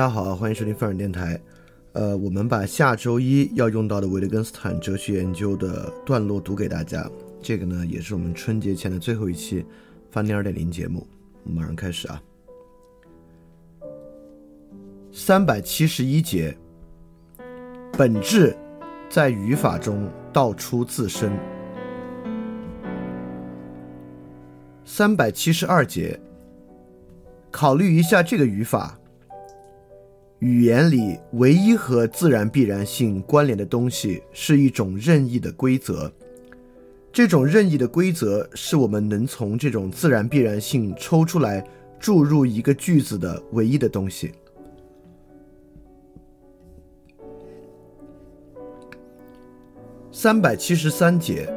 大家好，欢迎收听范尔电台。呃，我们把下周一要用到的维特根斯坦哲学研究的段落读给大家。这个呢，也是我们春节前的最后一期翻天二点零节目。我们马上开始啊。三百七十一节，本质在语法中道出自身。三百七十二节，考虑一下这个语法。语言里唯一和自然必然性关联的东西是一种任意的规则。这种任意的规则是我们能从这种自然必然性抽出来注入一个句子的唯一的东西。三百七十三节，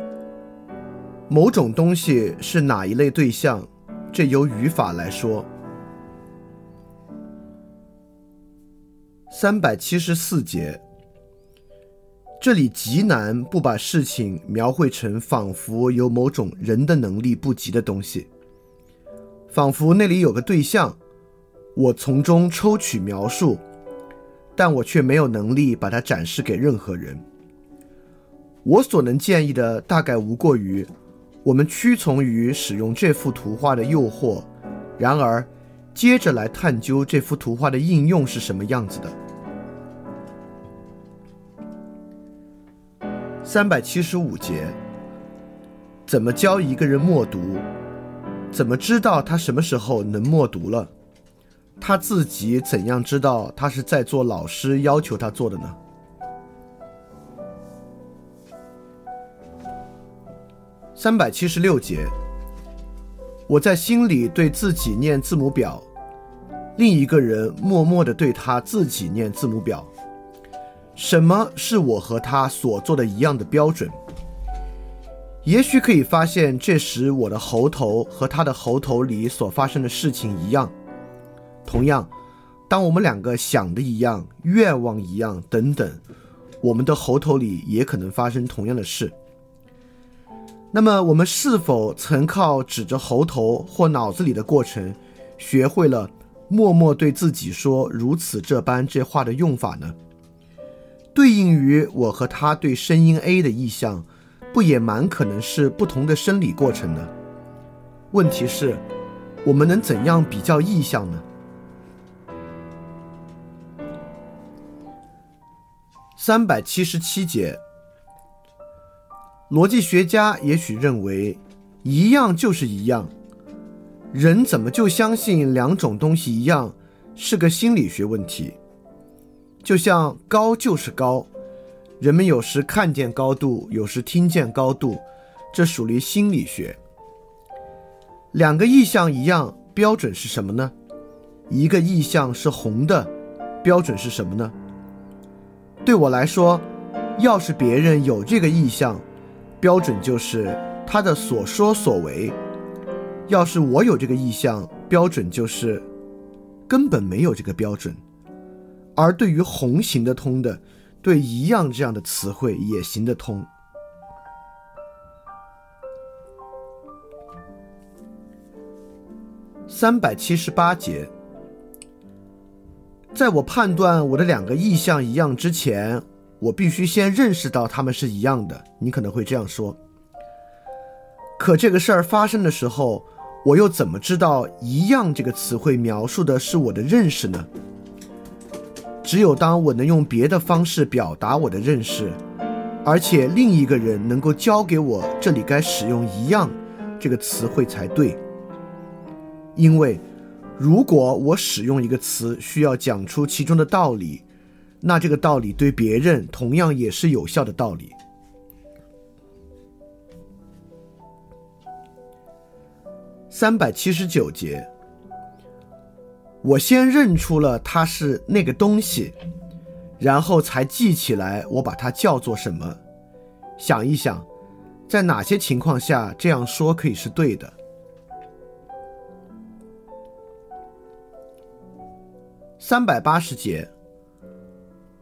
某种东西是哪一类对象？这由语法来说。三百七十四节，这里极难不把事情描绘成仿佛有某种人的能力不及的东西，仿佛那里有个对象，我从中抽取描述，但我却没有能力把它展示给任何人。我所能建议的大概无过于，我们屈从于使用这幅图画的诱惑，然而接着来探究这幅图画的应用是什么样子的。三百七十五节，怎么教一个人默读？怎么知道他什么时候能默读了？他自己怎样知道他是在做老师要求他做的呢？三百七十六节，我在心里对自己念字母表，另一个人默默的对他自己念字母表。什么是我和他所做的一样的标准？也许可以发现，这时我的喉头和他的喉头里所发生的事情一样。同样，当我们两个想的一样、愿望一样等等，我们的喉头里也可能发生同样的事。那么，我们是否曾靠指着喉头或脑子里的过程，学会了默默对自己说如此这般这话的用法呢？对应于我和他对声音 A 的意向，不也蛮可能是不同的生理过程呢？问题是，我们能怎样比较意向呢？三百七十七节，逻辑学家也许认为，一样就是一样，人怎么就相信两种东西一样，是个心理学问题。就像高就是高，人们有时看见高度，有时听见高度，这属于心理学。两个意象一样，标准是什么呢？一个意象是红的，标准是什么呢？对我来说，要是别人有这个意象，标准就是他的所说所为；要是我有这个意象，标准就是根本没有这个标准。而对于红行得通的，对一样这样的词汇也行得通。三百七十八节，在我判断我的两个意象一样之前，我必须先认识到它们是一样的。你可能会这样说，可这个事儿发生的时候，我又怎么知道“一样”这个词汇描述的是我的认识呢？只有当我能用别的方式表达我的认识，而且另一个人能够教给我这里该使用“一样”这个词汇才对。因为，如果我使用一个词需要讲出其中的道理，那这个道理对别人同样也是有效的道理。三百七十九节。我先认出了它是那个东西，然后才记起来我把它叫做什么。想一想，在哪些情况下这样说可以是对的？三百八十节，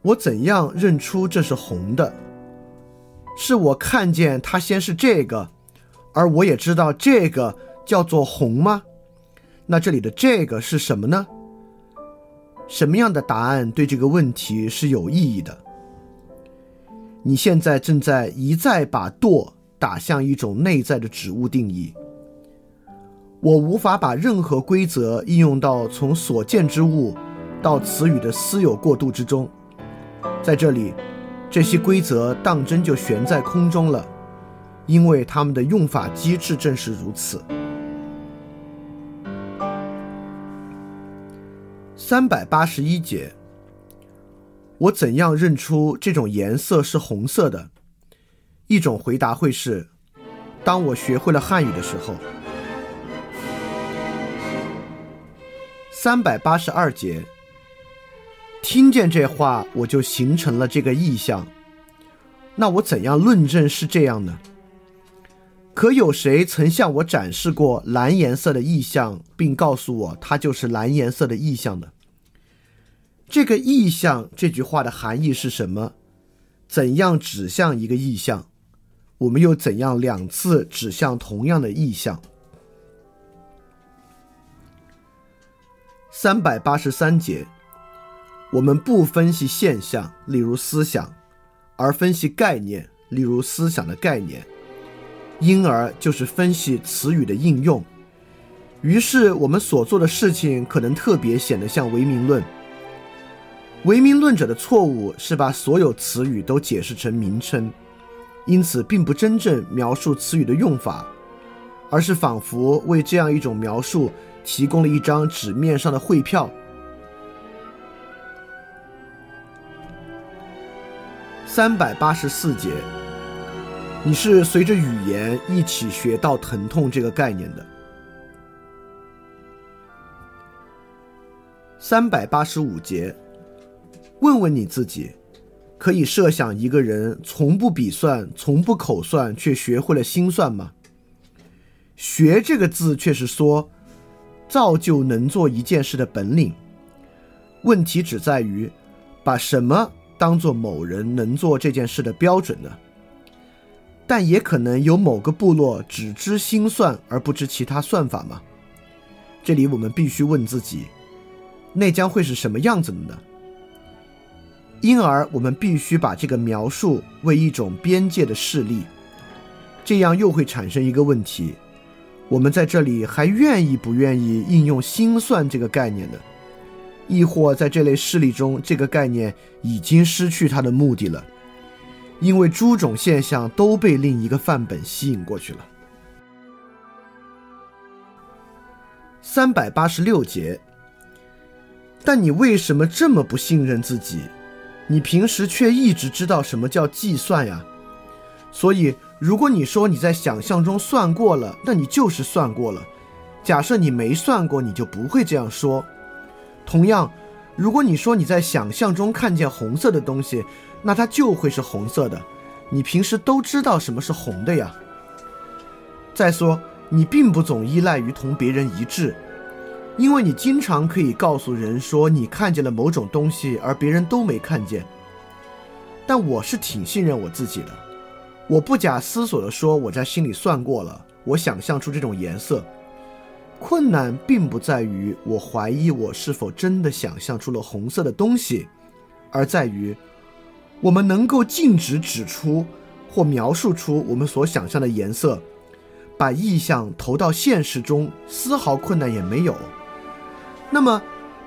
我怎样认出这是红的？是我看见它先是这个，而我也知道这个叫做红吗？那这里的这个是什么呢？什么样的答案对这个问题是有意义的？你现在正在一再把“惰”打向一种内在的指物定义。我无法把任何规则应用到从所见之物到词语的私有过渡之中。在这里，这些规则当真就悬在空中了，因为它们的用法机制正是如此。三百八十一节，我怎样认出这种颜色是红色的？一种回答会是：当我学会了汉语的时候。三百八十二节，听见这话，我就形成了这个意象。那我怎样论证是这样呢？可有谁曾向我展示过蓝颜色的意象，并告诉我它就是蓝颜色的意象呢？这个意象这句话的含义是什么？怎样指向一个意象？我们又怎样两次指向同样的意象？三百八十三节，我们不分析现象，例如思想，而分析概念，例如思想的概念，因而就是分析词语的应用。于是我们所做的事情可能特别显得像唯名论。唯名论者的错误是把所有词语都解释成名称，因此并不真正描述词语的用法，而是仿佛为这样一种描述提供了一张纸面上的汇票。三百八十四节，你是随着语言一起学到疼痛这个概念的。三百八十五节。问问你自己，可以设想一个人从不笔算、从不口算，却学会了心算吗？学这个字却是说，造就能做一件事的本领。问题只在于，把什么当做某人能做这件事的标准呢？但也可能有某个部落只知心算而不知其他算法吗？这里我们必须问自己，那将会是什么样子的呢？因而，我们必须把这个描述为一种边界的事例，这样又会产生一个问题：我们在这里还愿意不愿意应用心算这个概念呢？亦或在这类事例中，这个概念已经失去它的目的了，因为诸种现象都被另一个范本吸引过去了。三百八十六节，但你为什么这么不信任自己？你平时却一直知道什么叫计算呀？所以，如果你说你在想象中算过了，那你就是算过了。假设你没算过，你就不会这样说。同样，如果你说你在想象中看见红色的东西，那它就会是红色的。你平时都知道什么是红的呀？再说，你并不总依赖于同别人一致。因为你经常可以告诉人说你看见了某种东西，而别人都没看见。但我是挺信任我自己的，我不假思索地说我在心里算过了，我想象出这种颜色。困难并不在于我怀疑我是否真的想象出了红色的东西，而在于我们能够径直指出或描述出我们所想象的颜色，把意象投到现实中，丝毫困难也没有。那么，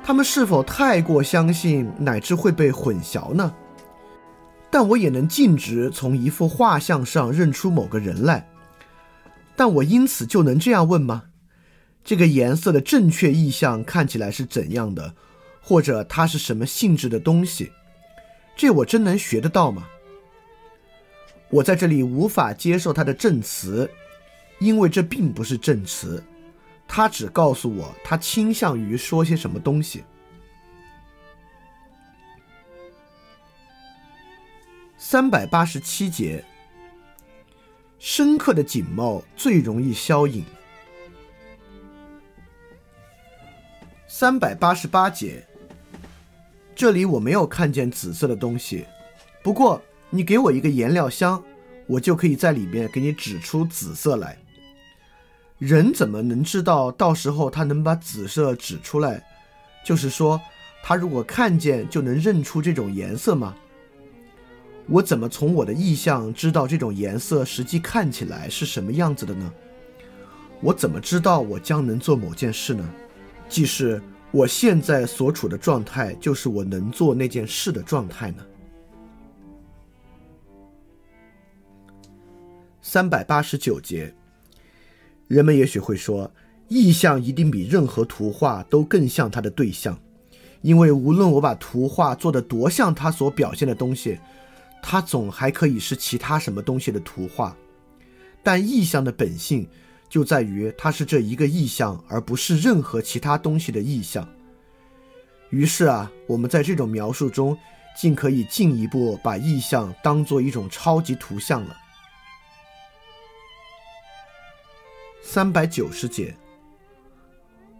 他们是否太过相信，乃至会被混淆呢？但我也能径直从一幅画像上认出某个人来。但我因此就能这样问吗？这个颜色的正确意象看起来是怎样的？或者它是什么性质的东西？这我真能学得到吗？我在这里无法接受它的证词，因为这并不是证词。他只告诉我，他倾向于说些什么东西。三百八十七节，深刻的景貌最容易消隐。三百八十八节，这里我没有看见紫色的东西，不过你给我一个颜料箱，我就可以在里面给你指出紫色来。人怎么能知道到时候他能把紫色指出来？就是说，他如果看见就能认出这种颜色吗？我怎么从我的意象知道这种颜色实际看起来是什么样子的呢？我怎么知道我将能做某件事呢？即是我现在所处的状态，就是我能做那件事的状态呢？三百八十九节，人们也许会说，意象一定比任何图画都更像它的对象，因为无论我把图画做得多像它所表现的东西。它总还可以是其他什么东西的图画，但意象的本性就在于它是这一个意象，而不是任何其他东西的意象。于是啊，我们在这种描述中，竟可以进一步把意象当做一种超级图像了。三百九十节，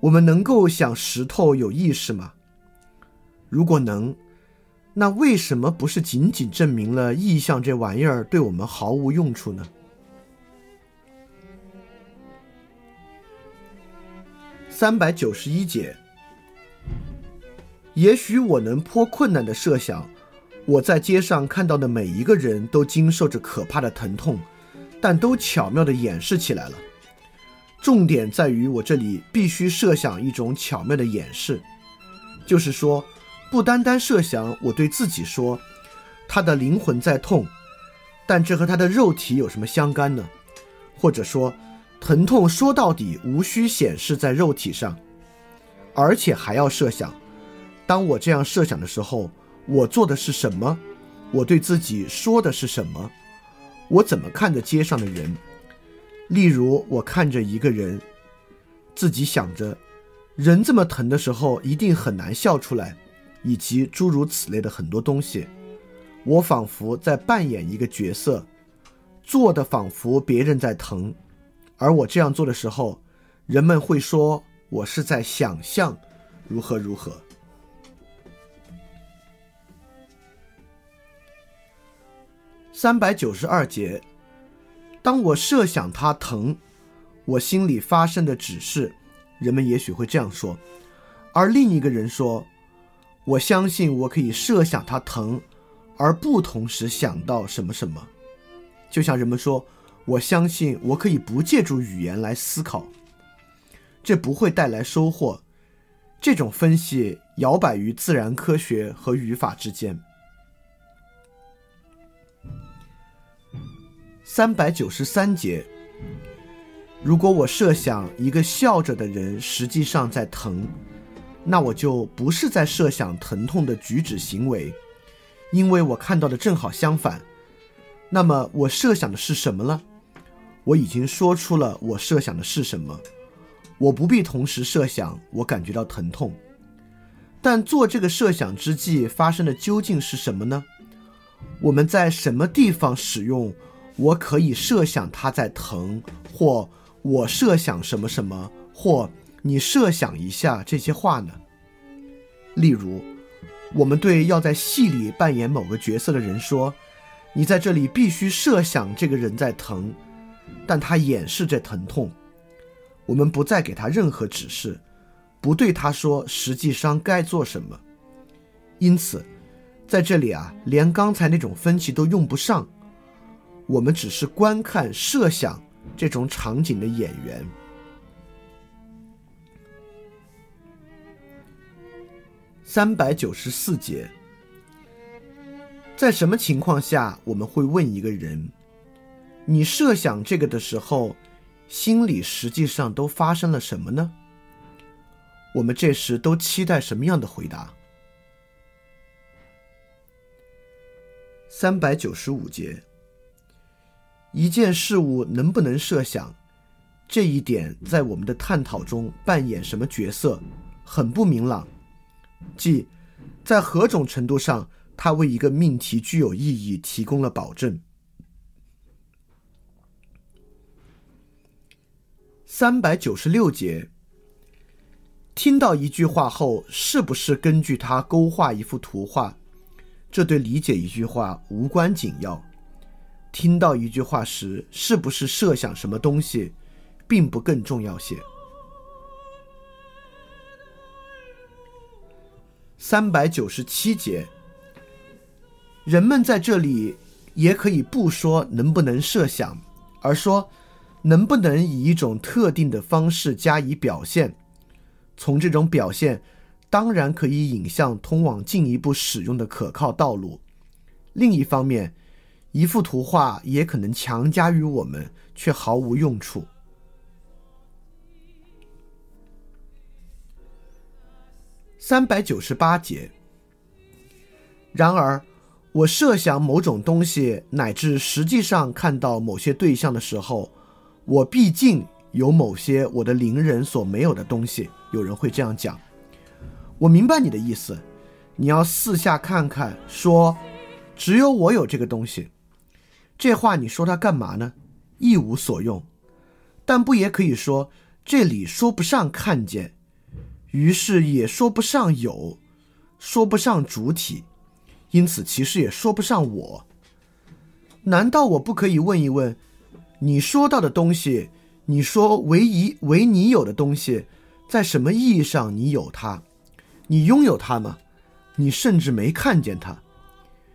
我们能够想石头有意识吗？如果能。那为什么不是仅仅证明了意象这玩意儿对我们毫无用处呢？三百九十一节，也许我能颇困难的设想，我在街上看到的每一个人都经受着可怕的疼痛，但都巧妙的掩饰起来了。重点在于我这里必须设想一种巧妙的掩饰，就是说。不单单设想我对自己说，他的灵魂在痛，但这和他的肉体有什么相干呢？或者说，疼痛说到底无需显示在肉体上，而且还要设想，当我这样设想的时候，我做的是什么？我对自己说的是什么？我怎么看着街上的人？例如，我看着一个人，自己想着，人这么疼的时候，一定很难笑出来。以及诸如此类的很多东西，我仿佛在扮演一个角色，做的仿佛别人在疼，而我这样做的时候，人们会说我是在想象如何如何。三百九十二节，当我设想他疼，我心里发生的只是，人们也许会这样说，而另一个人说。我相信我可以设想它疼，而不同时想到什么什么。就像人们说，我相信我可以不借助语言来思考，这不会带来收获。这种分析摇摆于自然科学和语法之间。三百九十三节，如果我设想一个笑着的人实际上在疼。那我就不是在设想疼痛的举止行为，因为我看到的正好相反。那么我设想的是什么呢？我已经说出了我设想的是什么。我不必同时设想我感觉到疼痛，但做这个设想之际发生的究竟是什么呢？我们在什么地方使用“我可以设想他在疼”或“我设想什么什么”或？你设想一下这些话呢？例如，我们对要在戏里扮演某个角色的人说：“你在这里必须设想这个人在疼，但他掩饰着疼痛。”我们不再给他任何指示，不对他说实际上该做什么。因此，在这里啊，连刚才那种分歧都用不上。我们只是观看、设想这种场景的演员。三百九十四节，在什么情况下我们会问一个人：“你设想这个的时候，心里实际上都发生了什么呢？”我们这时都期待什么样的回答？三百九十五节，一件事物能不能设想，这一点在我们的探讨中扮演什么角色，很不明朗。即，在何种程度上，它为一个命题具有意义提供了保证。三百九十六节，听到一句话后，是不是根据它勾画一幅图画？这对理解一句话无关紧要。听到一句话时，是不是设想什么东西，并不更重要些。三百九十七节，人们在这里也可以不说能不能设想，而说能不能以一种特定的方式加以表现。从这种表现，当然可以引向通往进一步使用的可靠道路。另一方面，一幅图画也可能强加于我们，却毫无用处。三百九十八节。然而，我设想某种东西，乃至实际上看到某些对象的时候，我毕竟有某些我的邻人所没有的东西。有人会这样讲。我明白你的意思，你要四下看看，说。只有我有这个东西，这话你说它干嘛呢？一无所用。但不也可以说这里说不上看见，于是也说不上有，说不上主体，因此其实也说不上我。难道我不可以问一问，你说到的东西，你说唯一唯你有的东西，在什么意义上你有它？你拥有它吗？你甚至没看见它。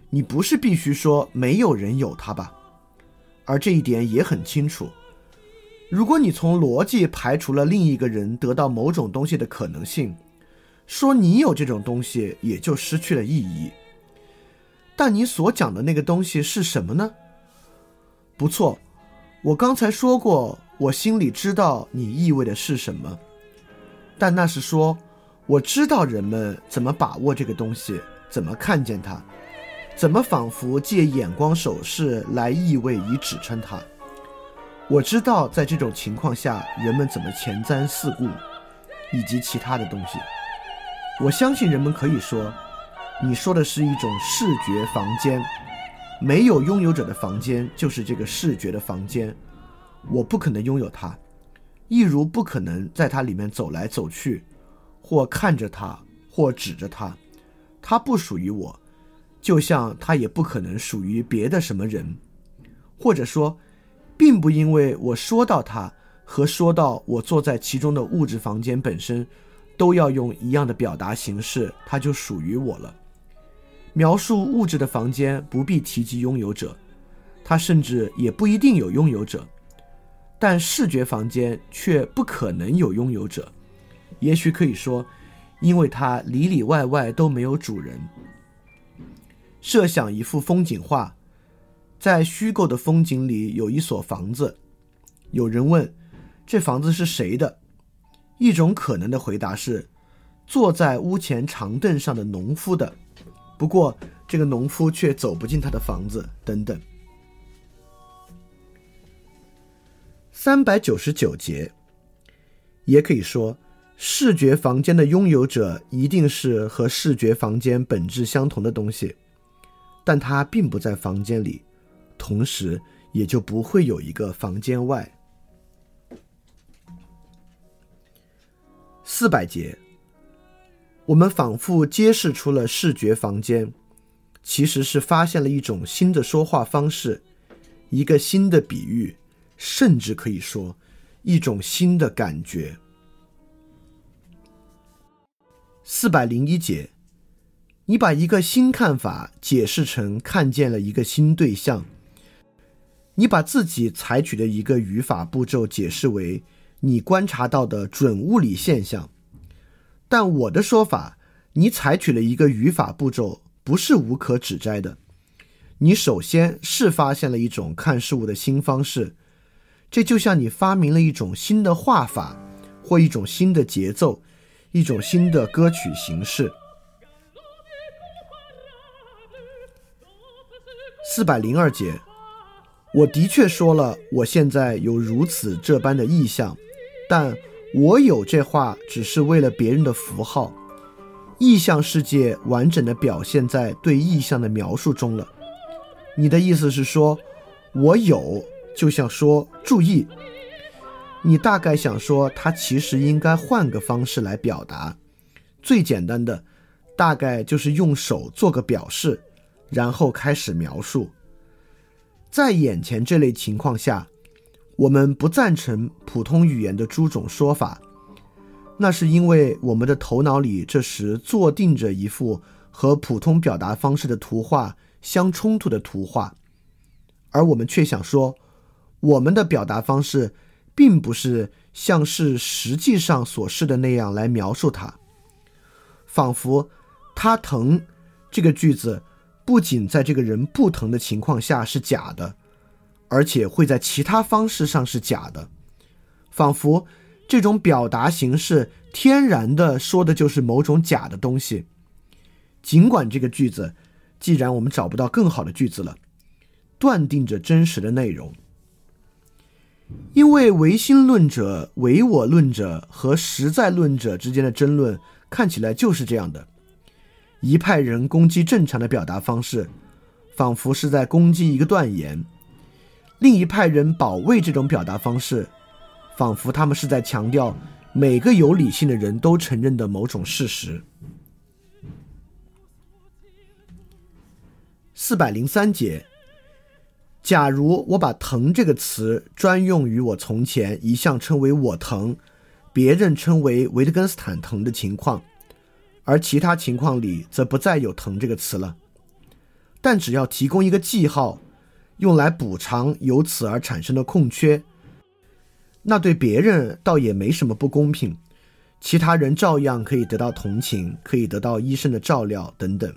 你不是必须说没有人有它吧？而这一点也很清楚。如果你从逻辑排除了另一个人得到某种东西的可能性，说你有这种东西也就失去了意义。但你所讲的那个东西是什么呢？不错，我刚才说过，我心里知道你意味的是什么。但那是说，我知道人们怎么把握这个东西，怎么看见它。怎么仿佛借眼光手势来意味以指称它？我知道在这种情况下，人们怎么前瞻四顾，以及其他的东西。我相信人们可以说，你说的是一种视觉房间，没有拥有者的房间就是这个视觉的房间。我不可能拥有它，亦如不可能在它里面走来走去，或看着它，或指着它。它不属于我。就像它也不可能属于别的什么人，或者说，并不因为我说到它和说到我坐在其中的物质房间本身，都要用一样的表达形式，它就属于我了。描述物质的房间不必提及拥有者，它甚至也不一定有拥有者，但视觉房间却不可能有拥有者。也许可以说，因为它里里外外都没有主人。设想一幅风景画，在虚构的风景里有一所房子。有人问：“这房子是谁的？”一种可能的回答是：“坐在屋前长凳上的农夫的。”不过，这个农夫却走不进他的房子。等等。三百九十九节，也可以说，视觉房间的拥有者一定是和视觉房间本质相同的东西。但它并不在房间里，同时也就不会有一个房间外。四百节，我们仿佛揭示出了视觉房间，其实是发现了一种新的说话方式，一个新的比喻，甚至可以说一种新的感觉。四百零一节。你把一个新看法解释成看见了一个新对象，你把自己采取的一个语法步骤解释为你观察到的准物理现象，但我的说法，你采取了一个语法步骤不是无可指摘的。你首先是发现了一种看事物的新方式，这就像你发明了一种新的画法，或一种新的节奏，一种新的歌曲形式。四百零二节，我的确说了，我现在有如此这般的意象，但我有这话只是为了别人的符号。意象世界完整的表现在对意象的描述中了。你的意思是说，我有，就像说注意，你大概想说，他其实应该换个方式来表达。最简单的，大概就是用手做个表示。然后开始描述，在眼前这类情况下，我们不赞成普通语言的诸种说法，那是因为我们的头脑里这时坐定着一幅和普通表达方式的图画相冲突的图画，而我们却想说，我们的表达方式并不是像是实际上所示的那样来描述它，仿佛他疼这个句子不仅在这个人不疼的情况下是假的，而且会在其他方式上是假的，仿佛。这种表达形式天然的说的就是某种假的东西，尽管这个句子，既然我们找不到更好的句子了，断定着真实的内容。因为唯心论者、唯我论者和实在论者之间的争论看起来就是这样的：一派人攻击正常的表达方式，仿佛是在攻击一个断言；另一派人保卫这种表达方式。仿佛他们是在强调每个有理性的人都承认的某种事实。四百零三节，假如我把“疼”这个词专用于我从前一向称为“我疼”，别人称为维特根斯坦疼的情况，而其他情况里则不再有“疼”这个词了，但只要提供一个记号，用来补偿由此而产生的空缺。那对别人倒也没什么不公平，其他人照样可以得到同情，可以得到医生的照料等等。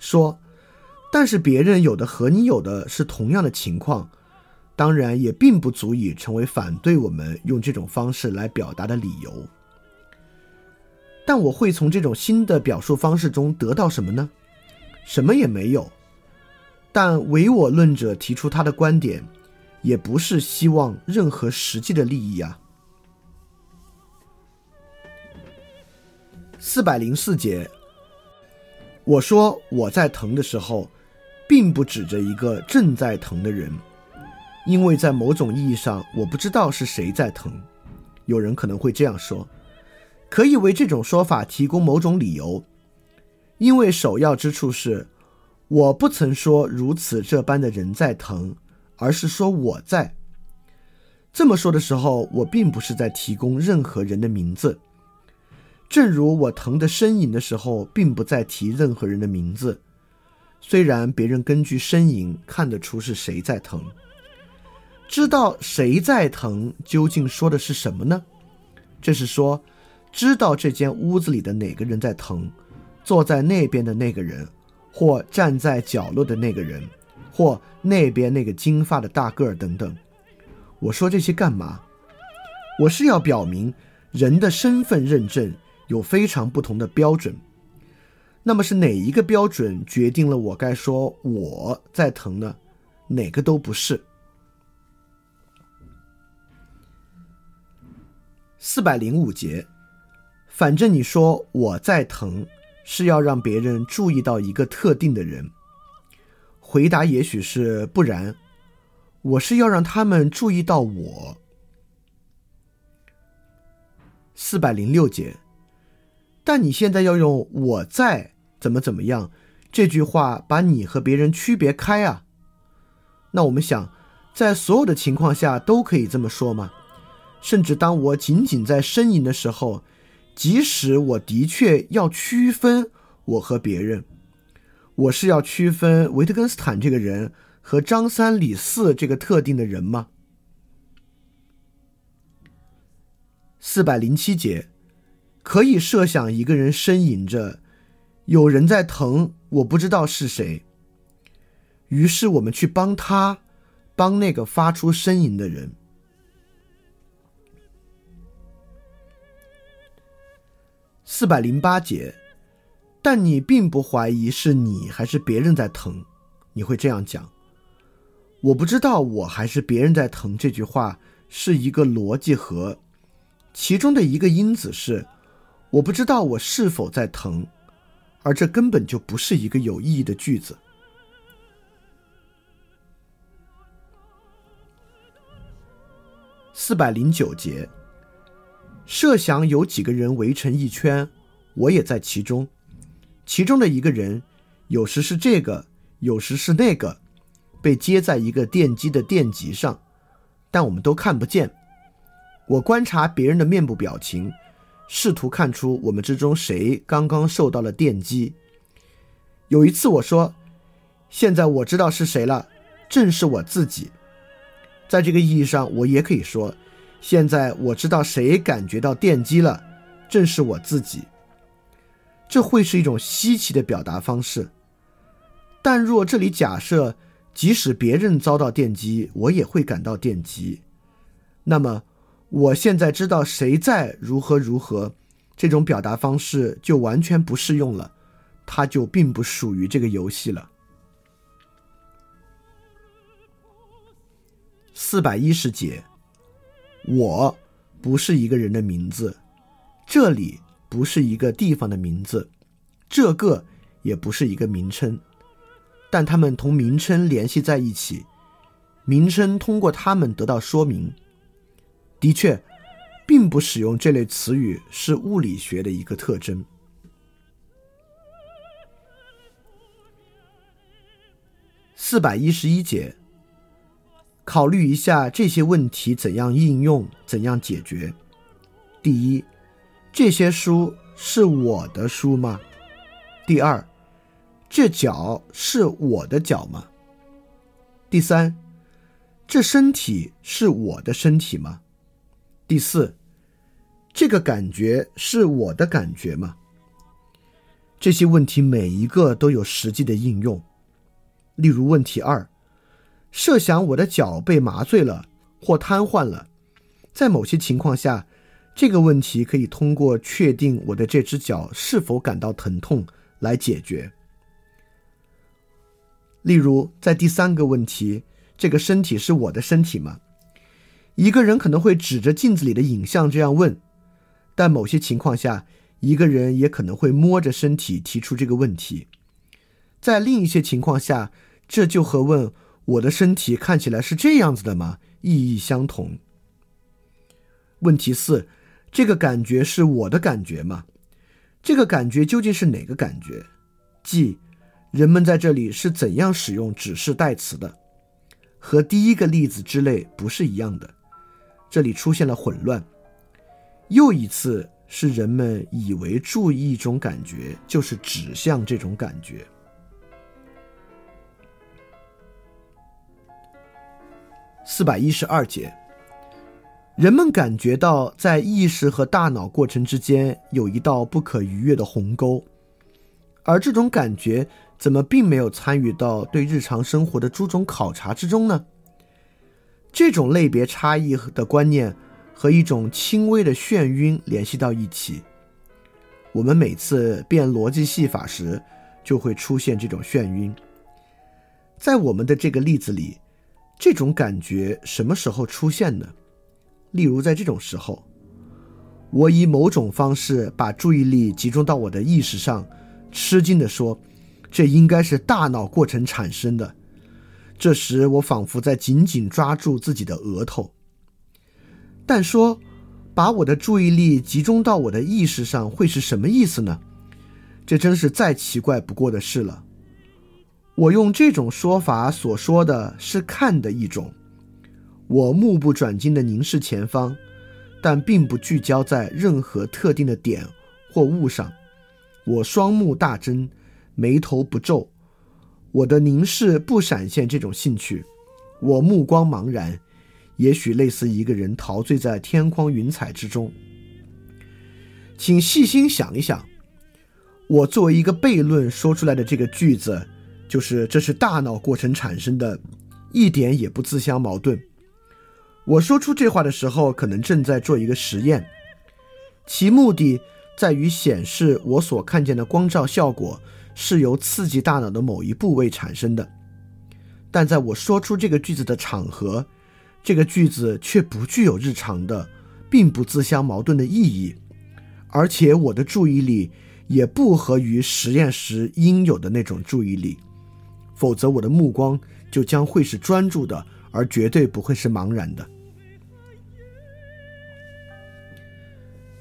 说，但是别人有的和你有的是同样的情况，当然也并不足以成为反对我们用这种方式来表达的理由。但我会从这种新的表述方式中得到什么呢？什么也没有。但唯我论者提出他的观点。也不是希望任何实际的利益啊。四百零四节，我说我在疼的时候，并不指着一个正在疼的人，因为在某种意义上，我不知道是谁在疼。有人可能会这样说，可以为这种说法提供某种理由，因为首要之处是，我不曾说如此这般的人在疼。而是说我在这么说的时候，我并不是在提供任何人的名字，正如我疼的呻吟的时候，并不在提任何人的名字。虽然别人根据呻吟看得出是谁在疼，知道谁在疼，究竟说的是什么呢？这是说，知道这间屋子里的哪个人在疼，坐在那边的那个人，或站在角落的那个人。或那边那个金发的大个儿等等，我说这些干嘛？我是要表明人的身份认证有非常不同的标准。那么是哪一个标准决定了我该说我在疼呢？哪个都不是。四百零五节，反正你说我在疼，是要让别人注意到一个特定的人。回答也许是不然，我是要让他们注意到我。四百零六节，但你现在要用“我在怎么怎么样”这句话把你和别人区别开啊？那我们想，在所有的情况下都可以这么说吗？甚至当我仅仅在呻吟的时候，即使我的确要区分我和别人。我是要区分维特根斯坦这个人和张三李四这个特定的人吗？四百零七节，可以设想一个人呻吟着，有人在疼，我不知道是谁。于是我们去帮他，帮那个发出呻吟的人。四百零八节。但你并不怀疑是你还是别人在疼，你会这样讲。我不知道我还是别人在疼这句话是一个逻辑和，其中的一个因子是我不知道我是否在疼，而这根本就不是一个有意义的句子。四百零九节，设想有几个人围成一圈，我也在其中。其中的一个人，有时是这个，有时是那个，被接在一个电机的电极上，但我们都看不见。我观察别人的面部表情，试图看出我们之中谁刚刚受到了电击。有一次我说：“现在我知道是谁了，正是我自己。”在这个意义上，我也可以说：“现在我知道谁感觉到电击了，正是我自己。”这会是一种稀奇的表达方式。但若这里假设，即使别人遭到电击，我也会感到电击，那么我现在知道谁在如何如何，这种表达方式就完全不适用了，它就并不属于这个游戏了。四百一十节，我不是一个人的名字，这里不是一个地方的名字，这个也不是一个名称。但它们同名称联系在一起，名称通过它们得到说明。的确，并不使用这类词语是物理学的一个特征。四百一十一节，考虑一下这些问题怎样应用，怎样解决。第一，这些书是我的书吗？第二。这脚是我的脚吗？第三，这身体是我的身体吗？第四，这个感觉是我的感觉吗？这些问题每一个都有实际的应用。例如，问题二：设想我的脚被麻醉了或瘫痪了，在某些情况下，这个问题可以通过确定我的这只脚是否感到疼痛来解决。例如，在第三个问题，这个身体是我的身体吗？一个人可能会指着镜子里的影像这样问，但某些情况下，一个人也可能会摸着身体提出这个问题。在另一些情况下，这就和问“我的身体看起来是这样子的吗”意义相同。问题四：这个感觉是我的感觉吗？这个感觉究竟是哪个感觉？即。人们在这里是怎样使用指示代词的？和第一个例子之类不是一样的。这里出现了混乱。又一次是人们以为注意一种感觉就是指向这种感觉。四百一十二节，人们感觉到在意识和大脑过程之间有一道不可逾越的鸿沟，而这种感觉。怎么并没有参与到对日常生活的诸种考察之中呢？这种类别差异的观念和一种轻微的眩晕联系到一起。我们每次变逻辑戏法时，就会出现这种眩晕。在我们的这个例子里，这种感觉什么时候出现呢？例如在这种时候，我以某种方式把注意力集中到我的意识上，吃惊地说。这应该是大脑过程产生的。这时，我仿佛在紧紧抓住自己的额头。但说把我的注意力集中到我的意识上会是什么意思呢？这真是再奇怪不过的事了。我用这种说法所说的是看的一种。我目不转睛地凝视前方，但并不聚焦在任何特定的点或物上。我双目大睁。眉头不皱，我的凝视不闪现这种兴趣，我目光茫然，也许类似一个人陶醉在天光云彩之中。请细心想一想，我作为一个悖论说出来的这个句子，就是这是大脑过程产生的，一点也不自相矛盾。我说出这话的时候，可能正在做一个实验，其目的在于显示我所看见的光照效果。是由刺激大脑的某一部位产生的，但在我说出这个句子的场合，这个句子却不具有日常的，并不自相矛盾的意义，而且我的注意力也不合于实验时应有的那种注意力，否则我的目光就将会是专注的，而绝对不会是茫然的。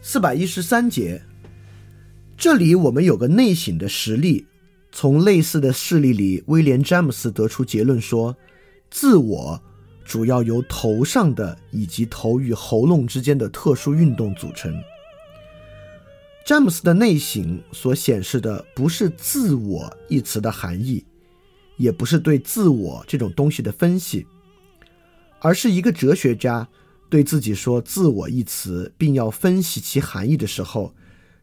四百一十三节。这里我们有个内省的实例，从类似的事例里，威廉·詹姆斯得出结论说，自我主要由头上的以及头与喉咙之间的特殊运动组成。詹姆斯的内省所显示的不是“自我”一词的含义，也不是对自我这种东西的分析，而是一个哲学家对自己说“自我”一词，并要分析其含义的时候，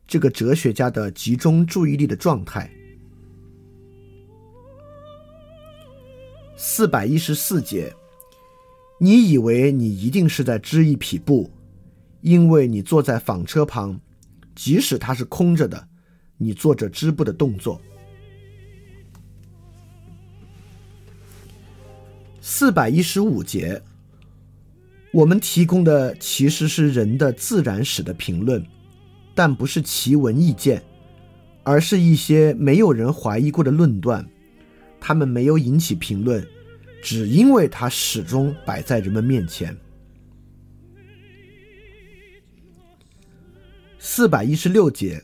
这个哲学家的集中注意力的状态。四百一十四节，你以为你一定是在织一匹布，因为你坐在纺车旁，即使它是空着的，你做着织布的动作。四百一十五节，我们提供的其实是人的自然史的评论，但不是奇闻异见，而是一些没有人怀疑过的论断。他们没有引起评论，只因为它始终摆在人们面前。四百一十六节，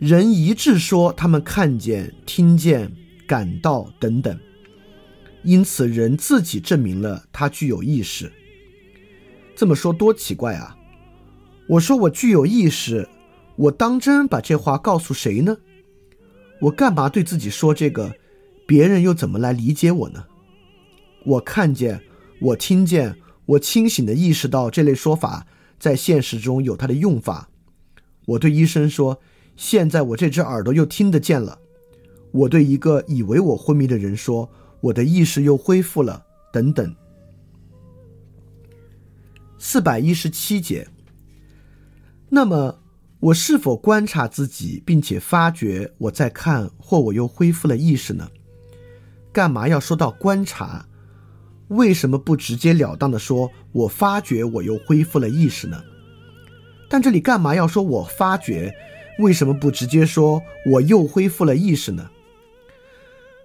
人一致说他们看见、听见、感到等等，因此人自己证明了他具有意识。这么说多奇怪啊！我说我具有意识，我当真把这话告诉谁呢？我干嘛对自己说这个？别人又怎么来理解我呢？我看见，我听见，我清醒地意识到这类说法在现实中有它的用法。我对医生说：“现在我这只耳朵又听得见了。”我对一个以为我昏迷的人说：“我的意识又恢复了。”等等。四百一十七节。那么，我是否观察自己，并且发觉我在看，或我又恢复了意识呢？干嘛要说到观察？为什么不直截了当的说“我发觉我又恢复了意识”呢？但这里干嘛要说我发觉？为什么不直接说“我又恢复了意识”呢？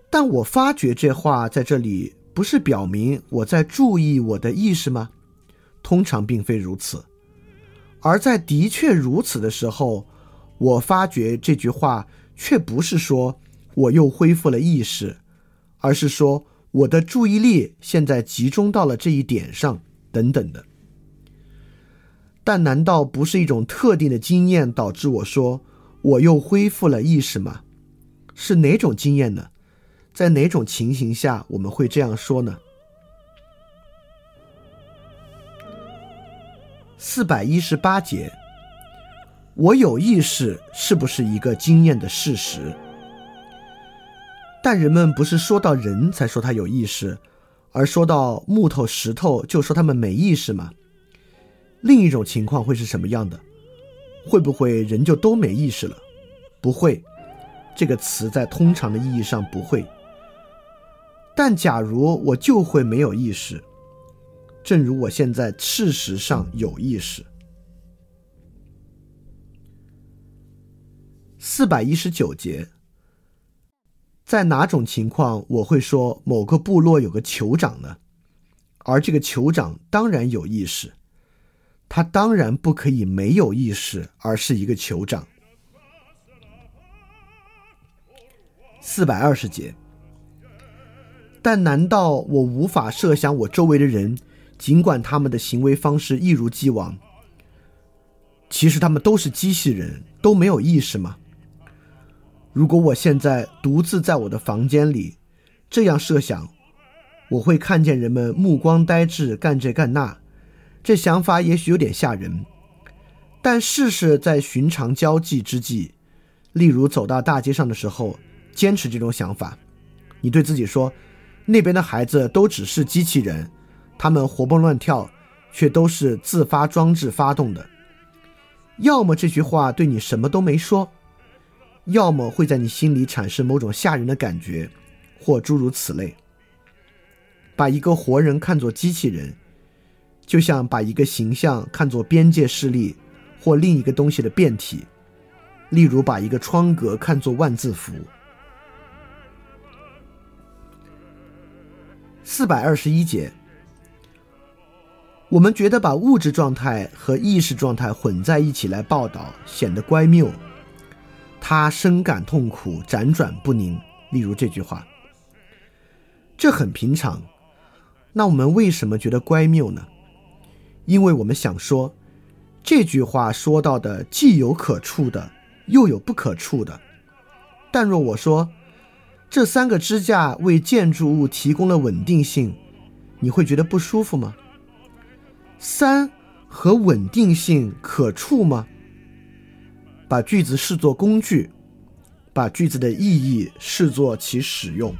但我发觉这话在这里不是表明我在注意我的意识吗？通常并非如此。而在的确如此的时候，我发觉这句话却不是说“我又恢复了意识”。而是说，我的注意力现在集中到了这一点上，等等的。但难道不是一种特定的经验导致我说我又恢复了意识吗？是哪种经验呢？在哪种情形下我们会这样说呢？四百一十八节，我有意识是不是一个经验的事实？但人们不是说到人才说他有意识，而说到木头、石头就说他们没意识吗？另一种情况会是什么样的？会不会人就都没意识了？不会，这个词在通常的意义上不会。但假如我就会没有意识，正如我现在事实上有意识。四百一十九节。在哪种情况我会说某个部落有个酋长呢？而这个酋长当然有意识，他当然不可以没有意识，而是一个酋长。四百二十节。但难道我无法设想我周围的人，尽管他们的行为方式一如既往，其实他们都是机器人，都没有意识吗？如果我现在独自在我的房间里，这样设想，我会看见人们目光呆滞，干这干那。这想法也许有点吓人，但试试在寻常交际之际，例如走到大街上的时候，坚持这种想法。你对自己说：“那边的孩子都只是机器人，他们活蹦乱跳，却都是自发装置发动的。”要么这句话对你什么都没说。要么会在你心里产生某种吓人的感觉，或诸如此类。把一个活人看作机器人，就像把一个形象看作边界势力或另一个东西的变体。例如，把一个窗格看作万字符。四百二十一节，我们觉得把物质状态和意识状态混在一起来报道，显得乖谬。他深感痛苦，辗转不宁。例如这句话，这很平常。那我们为什么觉得乖谬呢？因为我们想说，这句话说到的既有可触的，又有不可触的。但若我说这三个支架为建筑物提供了稳定性，你会觉得不舒服吗？三和稳定性可触吗？把句子视作工具，把句子的意义视作其使用。